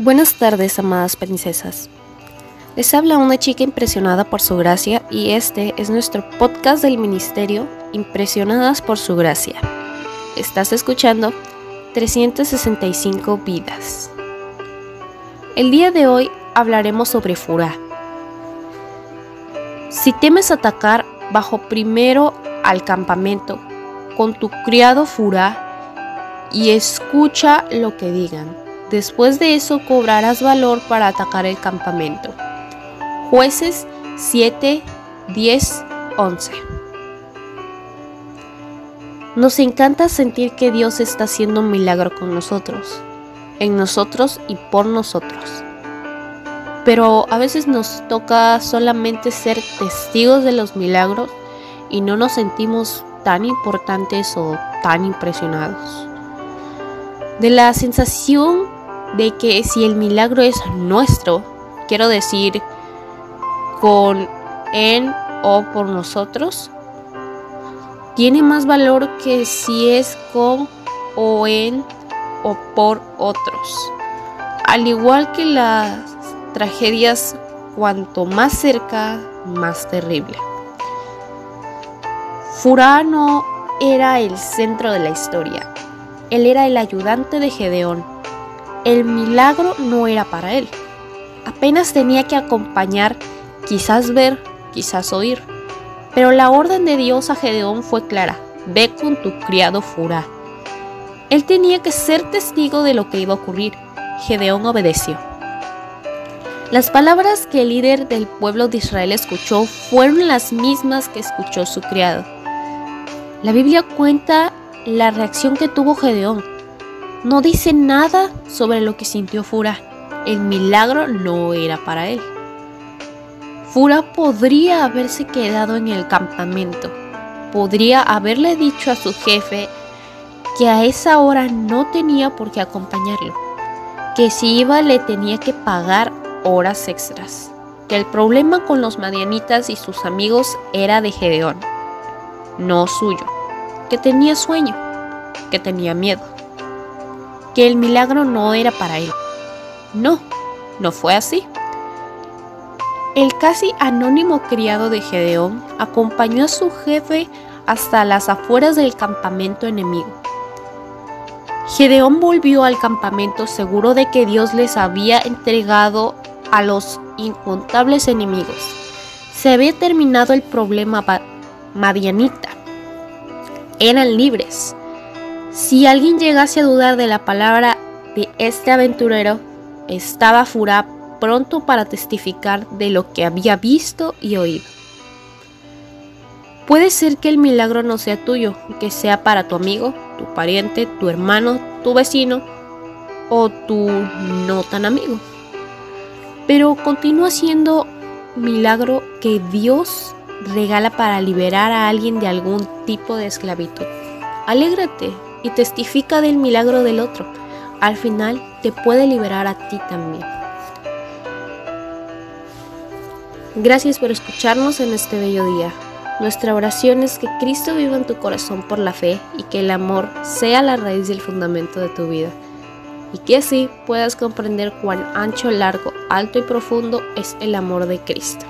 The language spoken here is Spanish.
Buenas tardes, amadas princesas. Les habla una chica impresionada por su gracia y este es nuestro podcast del ministerio Impresionadas por su gracia. Estás escuchando 365 vidas. El día de hoy hablaremos sobre Furá. Si temes atacar, bajo primero al campamento con tu criado Furá y escucha lo que digan Después de eso cobrarás valor para atacar el campamento. Jueces 7, 10, 11. Nos encanta sentir que Dios está haciendo un milagro con nosotros, en nosotros y por nosotros. Pero a veces nos toca solamente ser testigos de los milagros y no nos sentimos tan importantes o tan impresionados. De la sensación de que si el milagro es nuestro, quiero decir con en o por nosotros, tiene más valor que si es con o en o por otros. Al igual que las tragedias, cuanto más cerca, más terrible. Furano era el centro de la historia. Él era el ayudante de Gedeón el milagro no era para él. Apenas tenía que acompañar, quizás ver, quizás oír. Pero la orden de Dios a Gedeón fue clara, ve con tu criado Furá. Él tenía que ser testigo de lo que iba a ocurrir. Gedeón obedeció. Las palabras que el líder del pueblo de Israel escuchó fueron las mismas que escuchó su criado. La Biblia cuenta la reacción que tuvo Gedeón no dice nada sobre lo que sintió Fura. El milagro no era para él. Fura podría haberse quedado en el campamento. Podría haberle dicho a su jefe que a esa hora no tenía por qué acompañarlo. Que si iba le tenía que pagar horas extras. Que el problema con los madianitas y sus amigos era de Gedeón, no suyo. Que tenía sueño, que tenía miedo que el milagro no era para él. No, no fue así. El casi anónimo criado de Gedeón acompañó a su jefe hasta las afueras del campamento enemigo. Gedeón volvió al campamento seguro de que Dios les había entregado a los incontables enemigos. Se había terminado el problema madianita. Eran libres. Si alguien llegase a dudar de la palabra de este aventurero, estaba Furá pronto para testificar de lo que había visto y oído. Puede ser que el milagro no sea tuyo, que sea para tu amigo, tu pariente, tu hermano, tu vecino o tu no tan amigo. Pero continúa siendo milagro que Dios regala para liberar a alguien de algún tipo de esclavitud. Alégrate, y testifica del milagro del otro. Al final te puede liberar a ti también. Gracias por escucharnos en este bello día. Nuestra oración es que Cristo viva en tu corazón por la fe y que el amor sea la raíz y el fundamento de tu vida. Y que así puedas comprender cuán ancho, largo, alto y profundo es el amor de Cristo.